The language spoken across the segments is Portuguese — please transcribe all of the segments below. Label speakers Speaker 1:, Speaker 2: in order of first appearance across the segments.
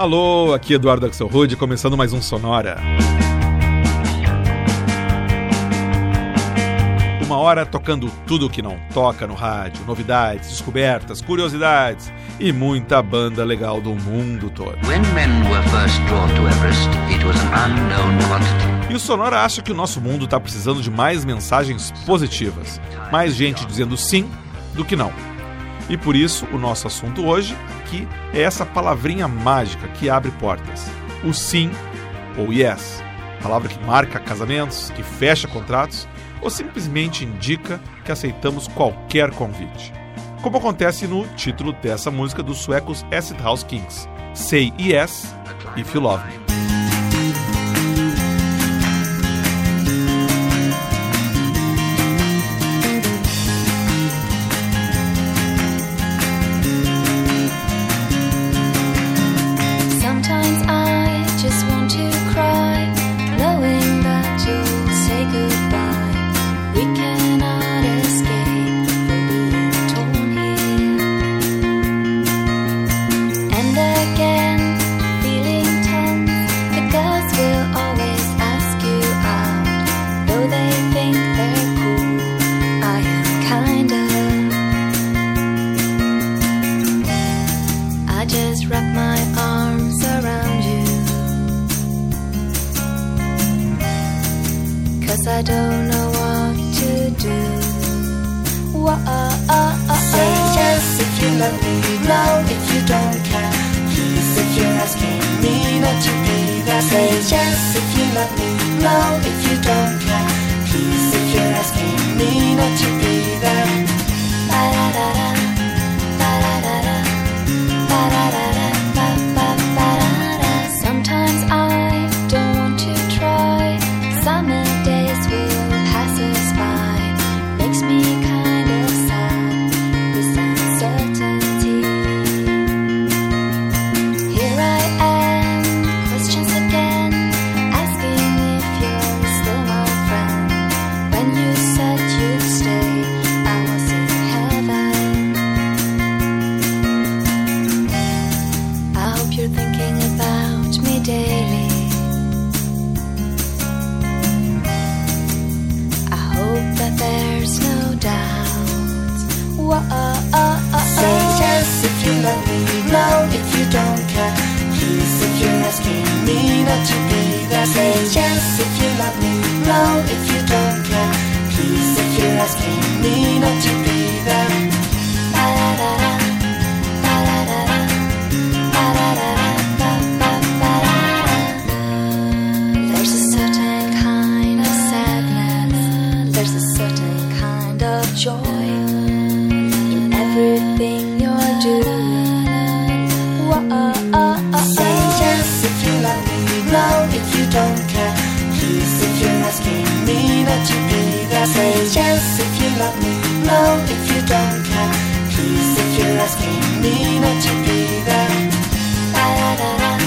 Speaker 1: Alô, aqui Eduardo Axelrod, começando mais um Sonora. Uma hora tocando tudo o que não toca no rádio, novidades, descobertas, curiosidades e muita banda legal do mundo todo. e o Sonora acha que o nosso mundo está precisando de mais mensagens positivas, mais gente dizendo sim do que não. E por isso o nosso assunto hoje aqui é essa palavrinha mágica que abre portas. O sim ou yes. Palavra que marca casamentos, que fecha contratos ou simplesmente indica que aceitamos qualquer convite. Como acontece no título dessa música dos suecos Acid House Kings: Say Yes If You Love Me.
Speaker 2: Cause I don't know what to do. Whoa, oh, uh, oh, uh, oh. Uh, Say yes if you love me No if you don't care. Please if you're asking me not to be there. Say yes if you love me No if you don't care. Please if you're asking me not to Yes, if you love me, No, if you don't care. Please if you're asking me not to be there. Say yes if you love me, No, if you don't care. Please if you're asking me not to be there. La la la la.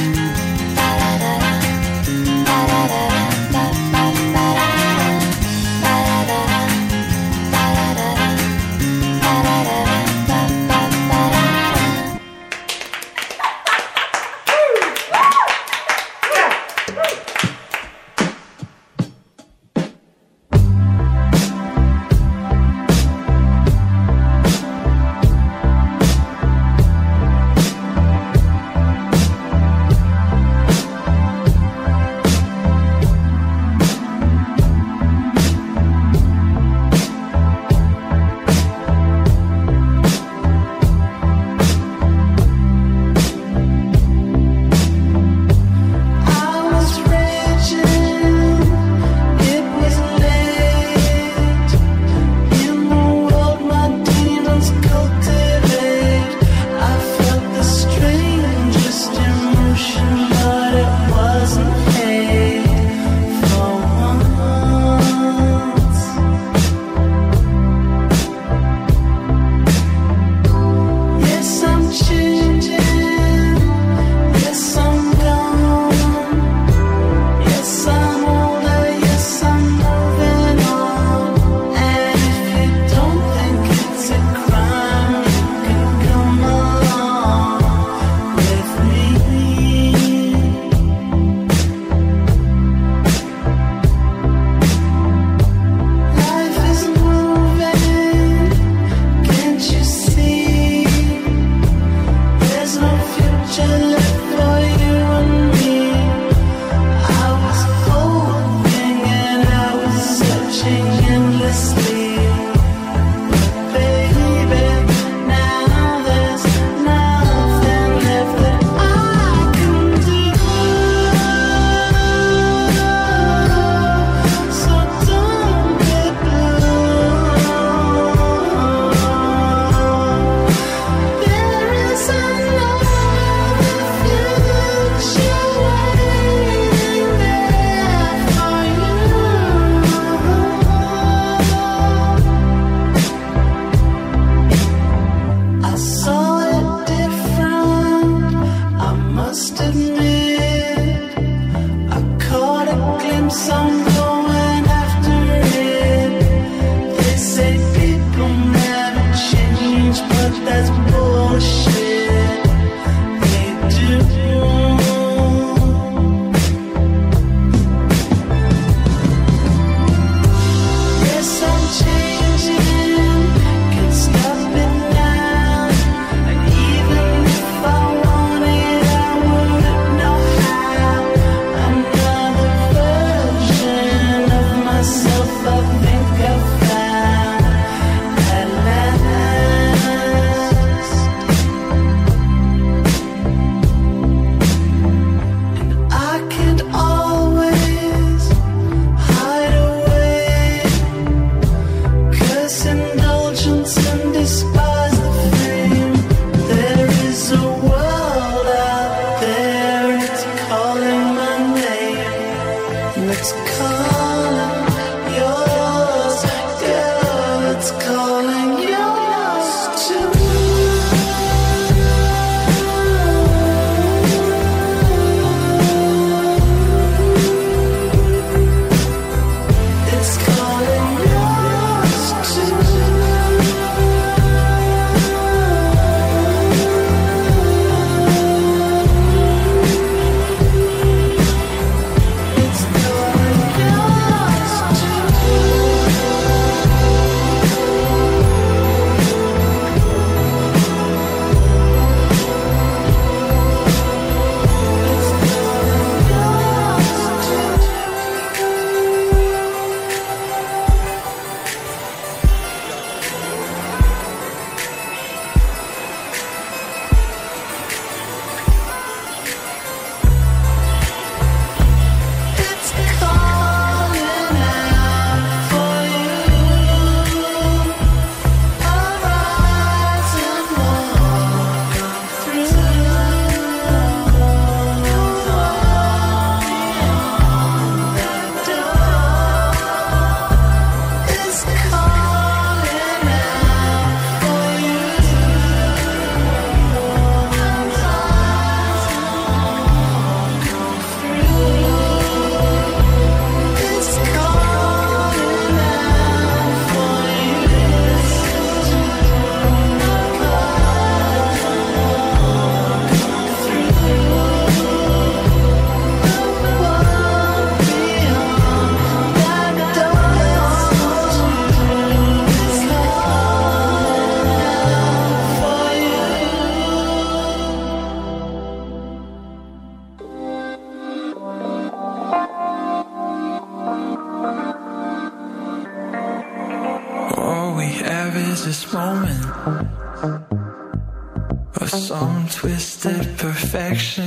Speaker 2: Action.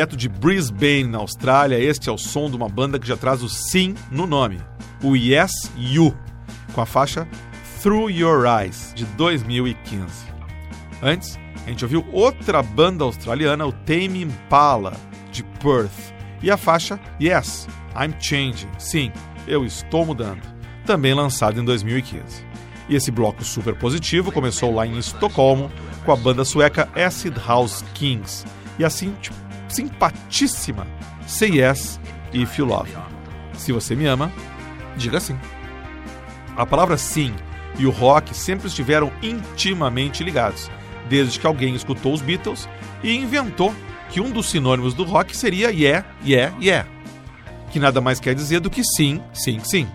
Speaker 3: Direto de Brisbane, na Austrália, este é o som de uma banda que já traz o sim no nome, o Yes You, com a faixa Through Your Eyes, de 2015. Antes, a gente ouviu outra banda australiana, o Tame Impala, de Perth, e a faixa Yes, I'm Changing, sim, eu estou mudando, também lançada em 2015. E esse bloco super positivo começou lá em Estocolmo com a banda sueca Acid House Kings. E a sim- simpaticíssima Say Yes If You Love. Se você me ama, diga sim. A palavra sim e o rock sempre estiveram intimamente ligados, desde que alguém escutou os Beatles e inventou que um dos sinônimos do rock seria yeah, yeah, yeah, que nada mais quer dizer do que sim, sim, sim.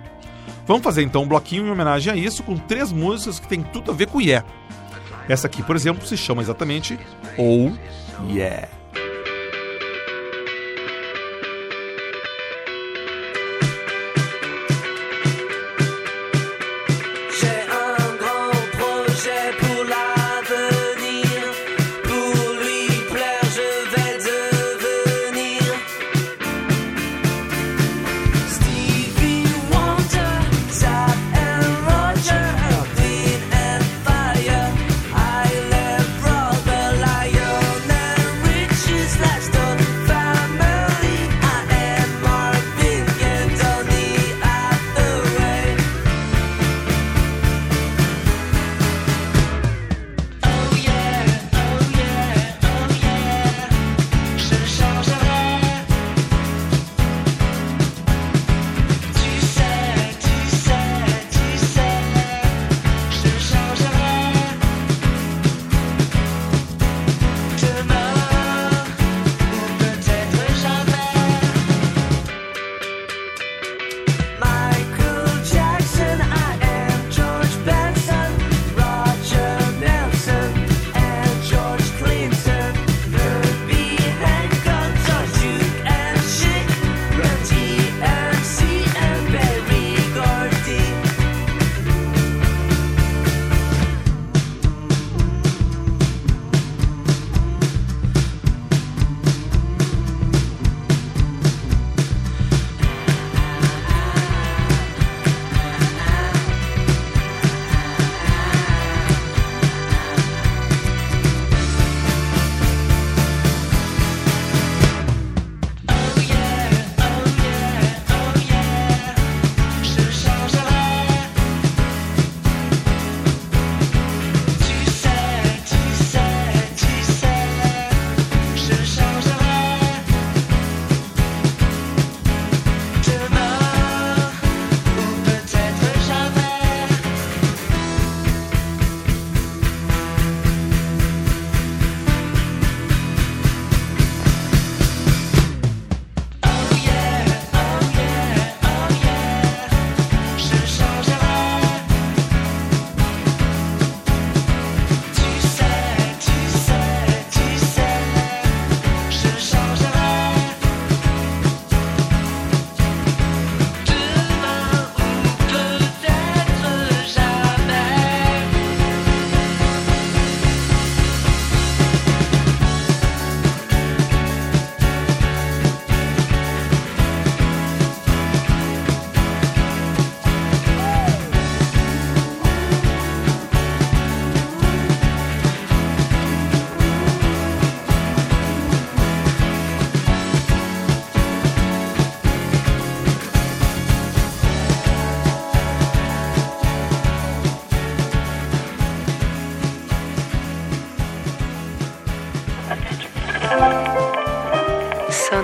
Speaker 3: Vamos fazer então um bloquinho em homenagem a isso com três músicas que tem tudo a ver com yeah. Essa aqui, por exemplo, se chama exatamente Oh Yeah.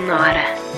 Speaker 1: Nora.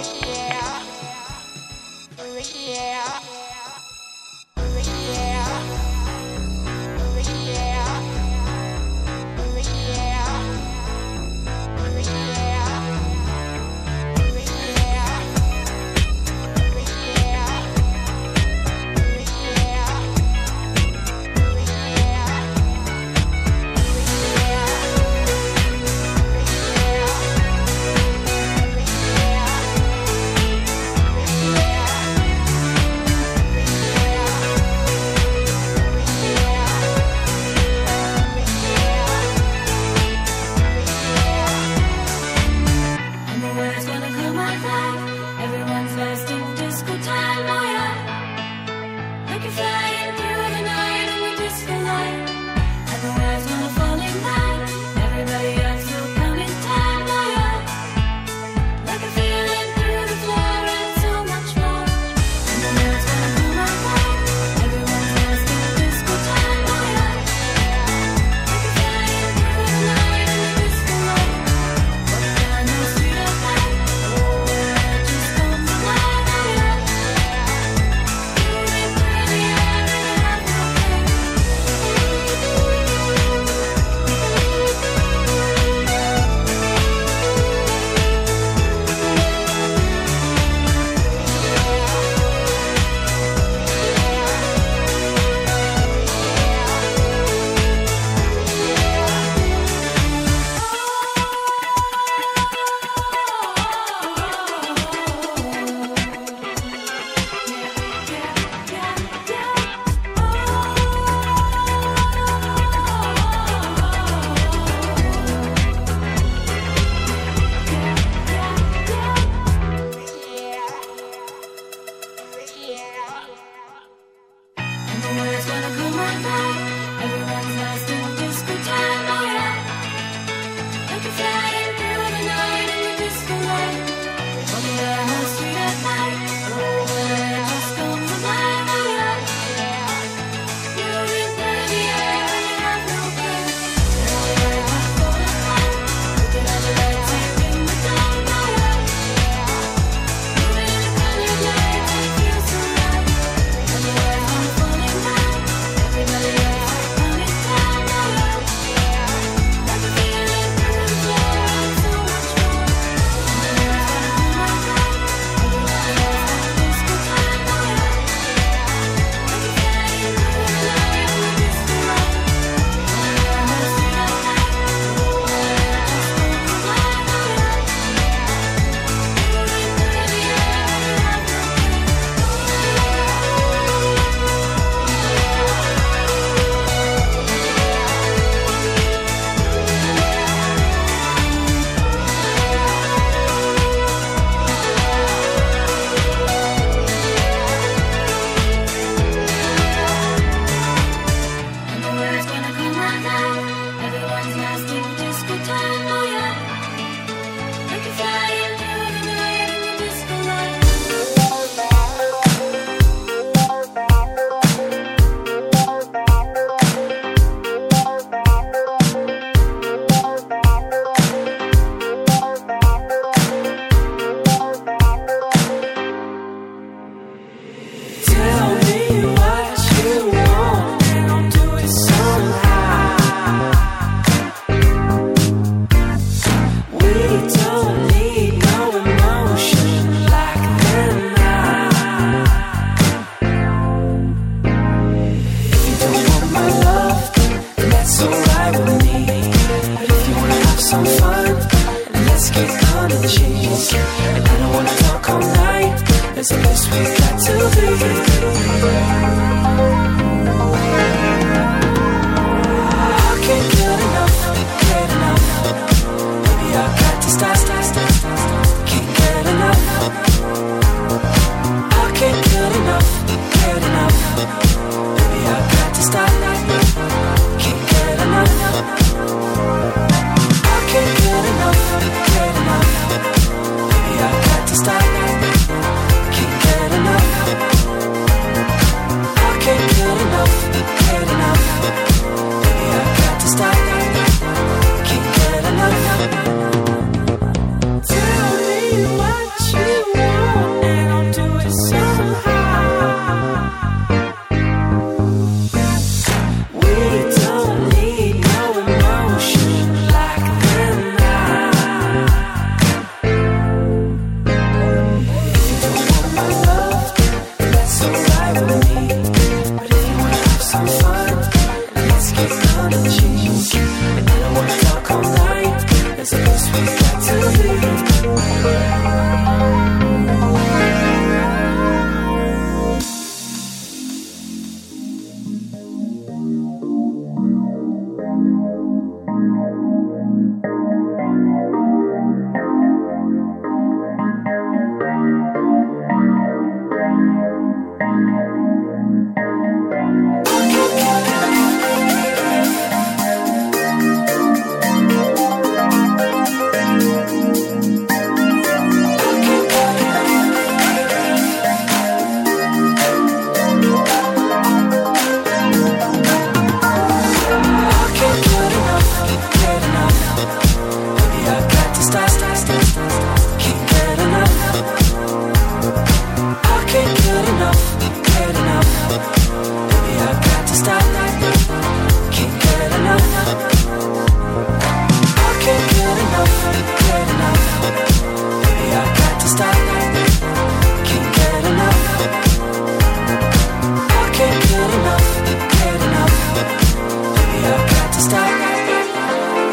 Speaker 1: to stop.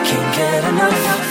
Speaker 1: Can't get enough.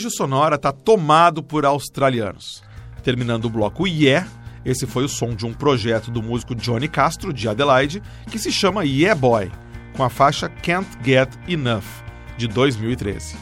Speaker 3: Hoje o Sonora tá tomado por australianos. Terminando o bloco Yeah, esse foi o som de um projeto do músico Johnny Castro, de Adelaide, que se chama Yeah Boy, com a faixa Can't Get Enough, de 2013.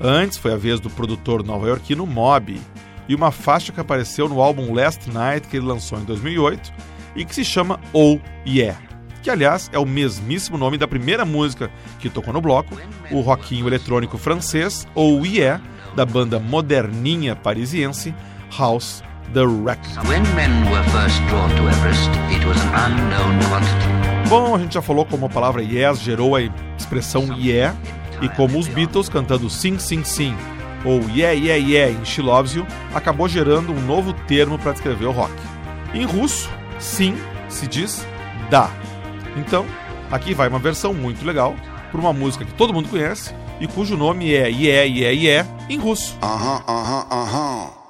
Speaker 3: Antes foi a vez do produtor nova-iorquino Moby, e uma faixa que apareceu no álbum Last Night, que ele lançou em 2008, e que se chama Oh Yeah, que aliás é o mesmíssimo nome da primeira música que tocou no bloco, o rockinho eletrônico francês Oh Yeah, da banda moderninha parisiense House The Wreck. Bom, a gente já falou como a palavra yes gerou a expressão yeah, e como os Beatles cantando sim, sim, sim, ou yeah, yeah, yeah em She Loves You, acabou gerando um novo termo para descrever o rock. Em russo, sim se diz dá. Então, aqui vai uma versão muito legal para uma música que todo mundo conhece e cujo nome é Yeah, Yeah, Yeah em russo.
Speaker 4: Uh-huh, uh-huh, uh-huh.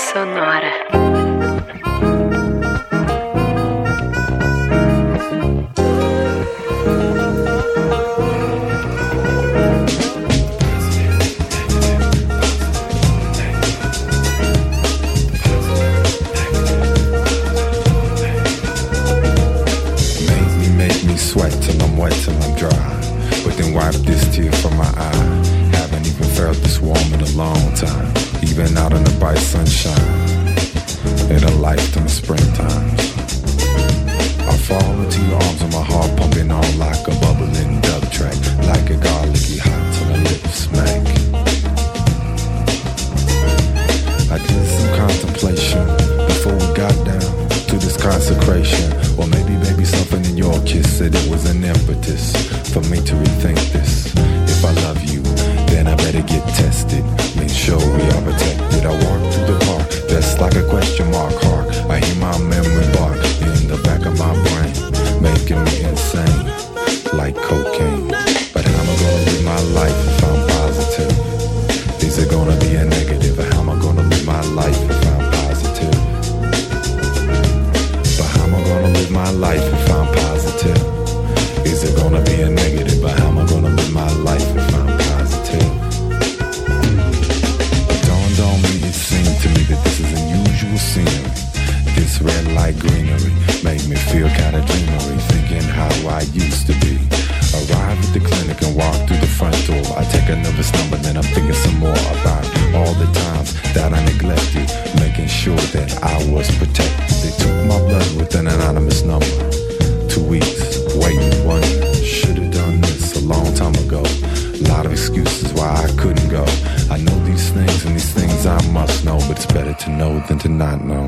Speaker 5: sonora.
Speaker 6: that I neglected, making sure that I was protected. They took my blood with an anonymous number. Two weeks, waiting one. Should've done this a long time ago. A lot of excuses why I couldn't go. I know these things and these things I must know, but it's better to know than to not know.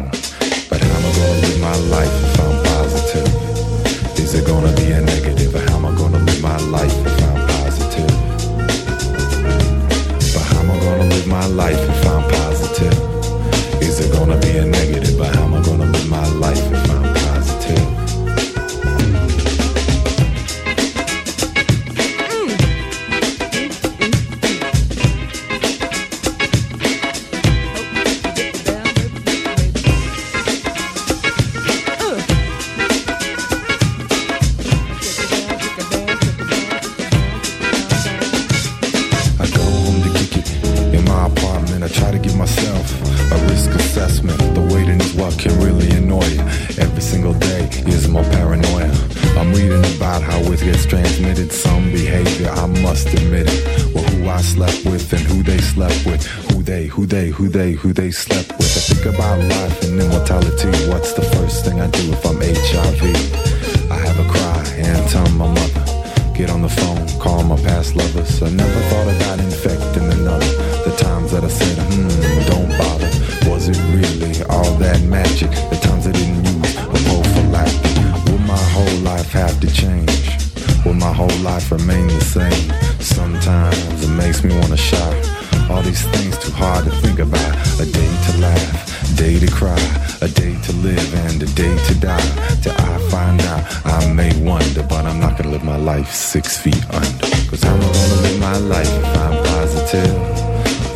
Speaker 6: Makes me wanna shout. All these things too hard to think about. A day to laugh, day to cry, a day to live and a day to die. Till I find out, I may wonder, but I'm not gonna live my life six feet under. Cause how am I gonna live my life if I'm positive?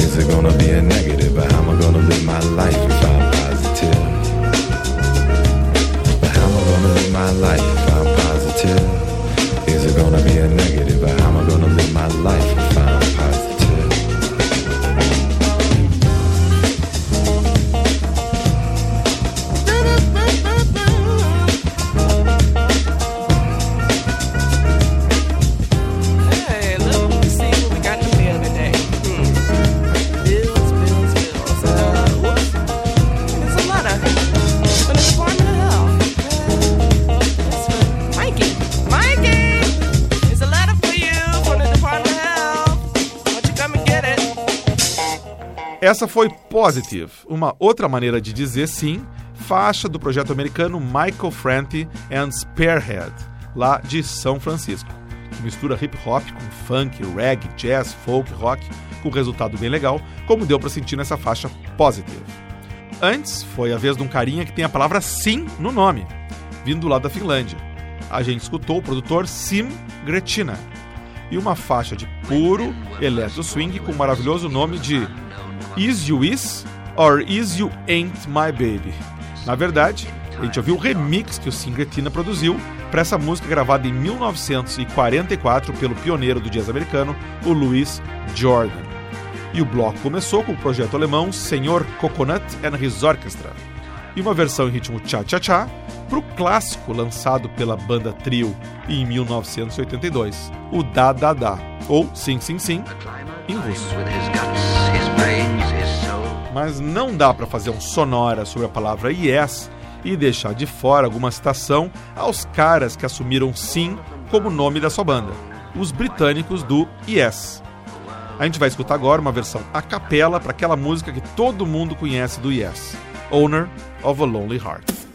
Speaker 6: Is it gonna be a negative? But how am I gonna live my life if I'm positive? But how am I gonna live my life if I'm positive? Is it gonna be a negative?
Speaker 3: Essa foi Positive, uma outra maneira de dizer sim, faixa do projeto americano Michael Franti and Spearhead, lá de São Francisco. Que mistura hip hop com funk, reggae, jazz, folk, rock, com resultado bem legal, como deu pra sentir nessa faixa Positive. Antes, foi a vez de um carinha que tem a palavra sim no nome, vindo lá da Finlândia. A gente escutou o produtor Sim Gretina e uma faixa de puro electro swing com o maravilhoso nome de Is You Is or Is You Ain't My Baby. Na verdade, a gente ouviu o remix que o Sim Gretina produziu para essa música gravada em 1944 pelo pioneiro do jazz americano, o Louis Jordan. E o bloco começou com o projeto alemão Senhor Coconut and His Orchestra, e uma versão em ritmo cha-cha-cha para o clássico lançado pela banda Trio em 1982, o Da Da Da, ou Sim Sim Sim, em russo. Mas não dá para fazer um sonora sobre a palavra yes e deixar de fora alguma citação aos caras que assumiram sim como nome da sua banda, os britânicos do Yes. A gente vai escutar agora uma versão a capela para aquela música que todo mundo conhece do Yes, Owner of a Lonely Heart.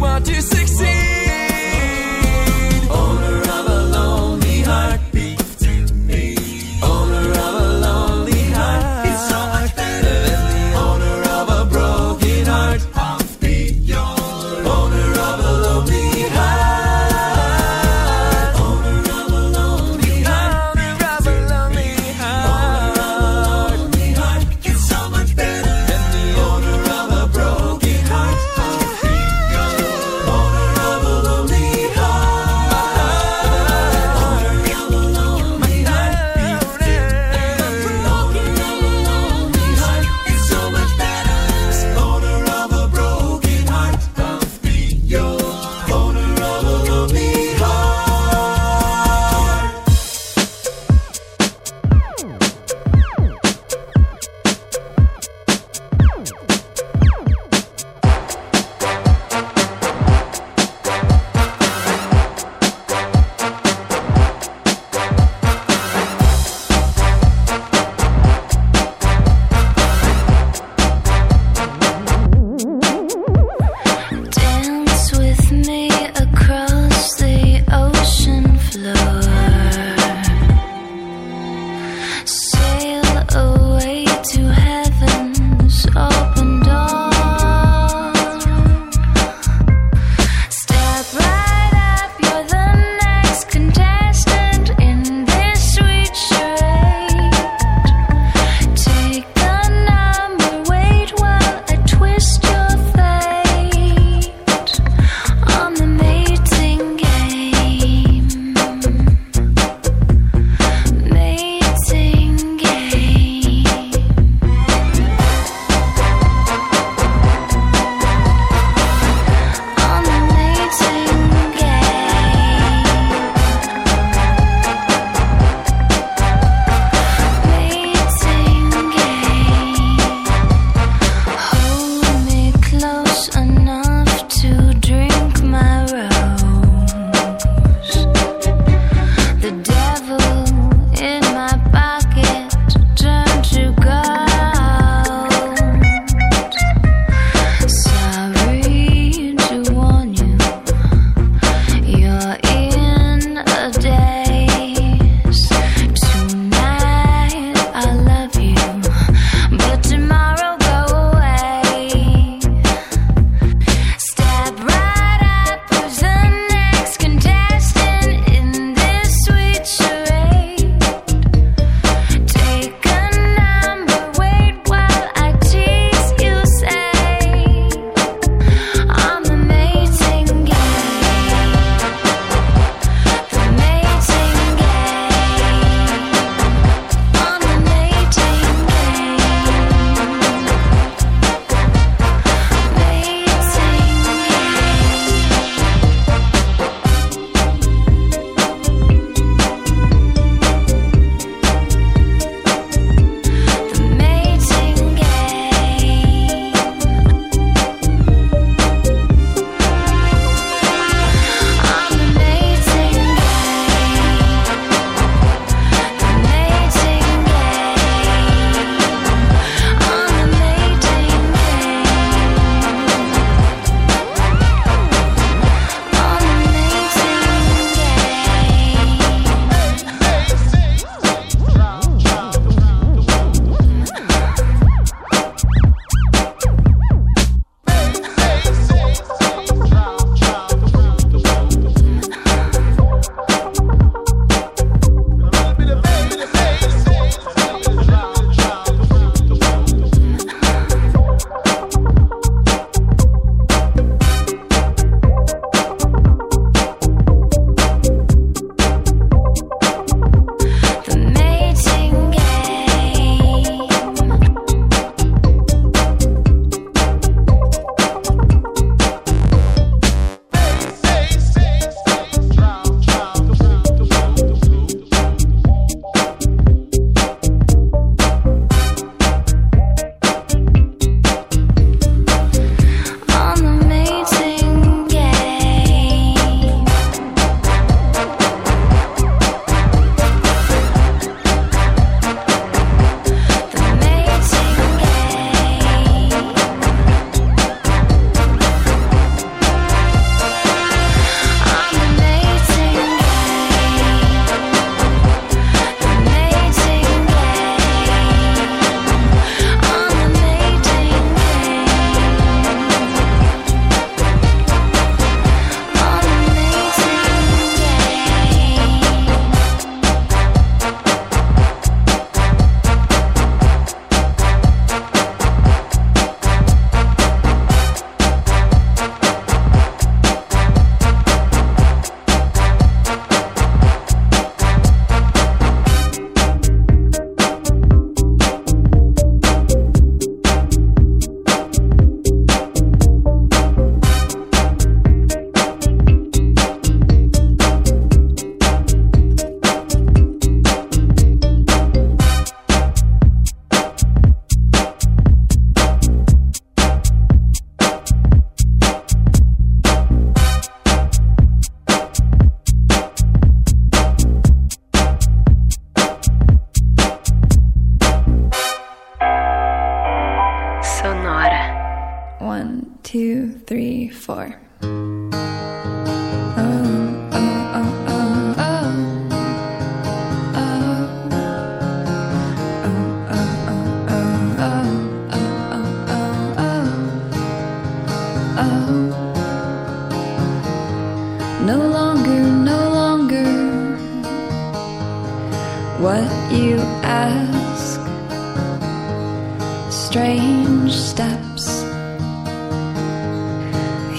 Speaker 1: Want
Speaker 7: to succeed.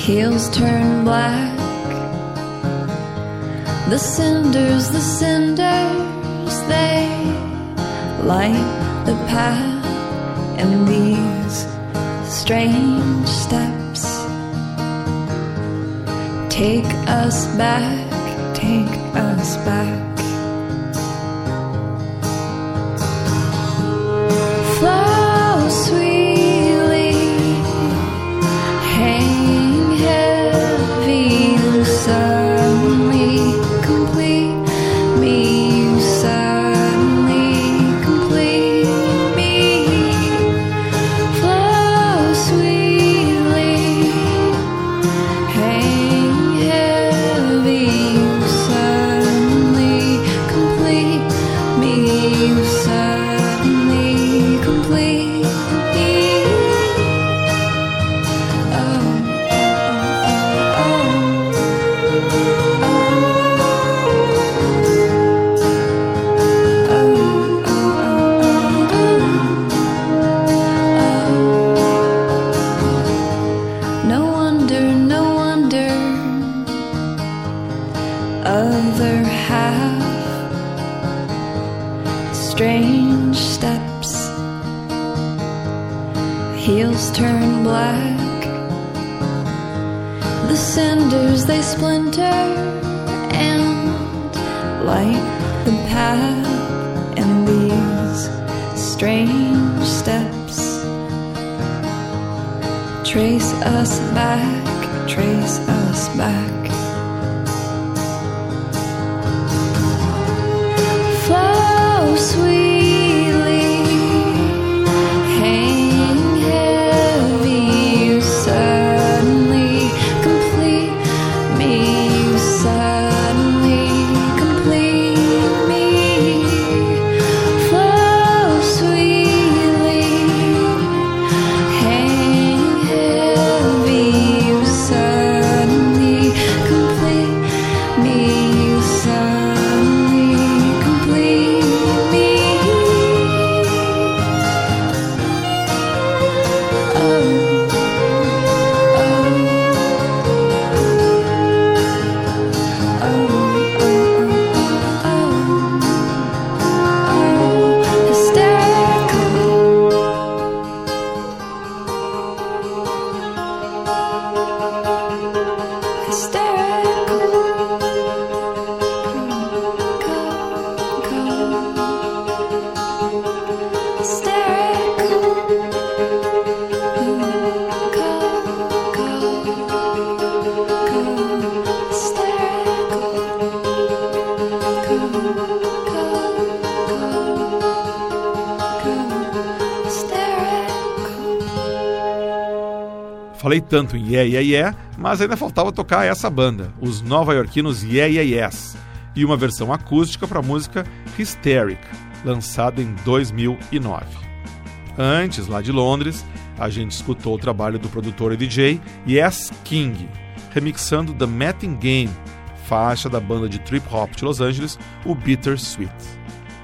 Speaker 8: Heels turn black. The cinders, the cinders, they light the path, and these strange steps take us back, take us back. Trace us back, trace us back.
Speaker 3: Falei tanto em Yeah Yeah Yeah, mas ainda faltava tocar essa banda, os nova-iorquinos Yeah Yeah Yes, e uma versão acústica para a música Hysteric, lançada em 2009. Antes, lá de Londres, a gente escutou o trabalho do produtor e DJ Yes King, remixando The Matting Game, faixa da banda de trip hop de Los Angeles, o Bitter Sweet.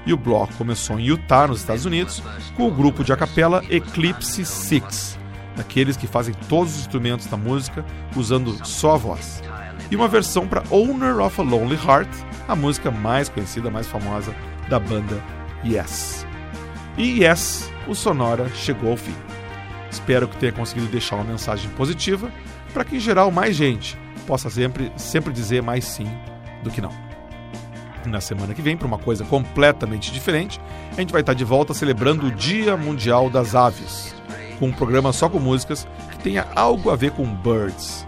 Speaker 3: E o bloco começou em Utah, nos Estados Unidos, com o grupo de acapela Eclipse Six, daqueles que fazem todos os instrumentos da música usando só a voz. E uma versão para Owner of a Lonely Heart, a música mais conhecida, mais famosa da banda Yes. E Yes, o Sonora chegou ao fim. Espero que tenha conseguido deixar uma mensagem positiva para que, em geral, mais gente possa sempre, sempre dizer mais sim do que não. Na semana que vem, para uma coisa completamente diferente, a gente vai estar de volta celebrando o Dia Mundial das Aves, com um programa só com músicas que tenha algo a ver com birds.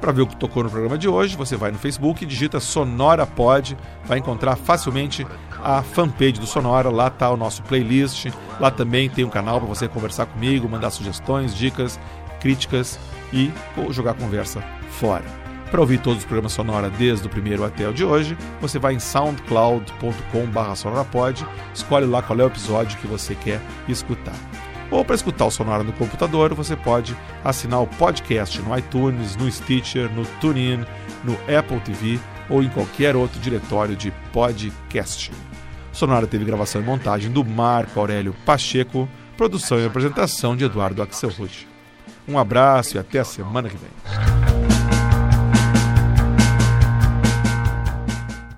Speaker 3: Para ver o que tocou no programa de hoje, você vai no Facebook, digita Sonora Pod, vai encontrar facilmente a fanpage do Sonora, lá está o nosso playlist, lá também tem um canal para você conversar comigo, mandar sugestões, dicas, críticas e co- jogar conversa fora. Para ouvir todos os programas Sonora desde o primeiro até o de hoje, você vai em soundcloud.com.br sonorapod, escolhe lá qual é o episódio que você quer escutar. Ou para escutar o Sonora no computador, você pode assinar o podcast no iTunes, no Stitcher, no TuneIn, no Apple TV ou em qualquer outro diretório de podcast. Sonora teve gravação e montagem do Marco Aurélio Pacheco, produção e apresentação de Eduardo Axelrod. Um abraço e até a semana que vem.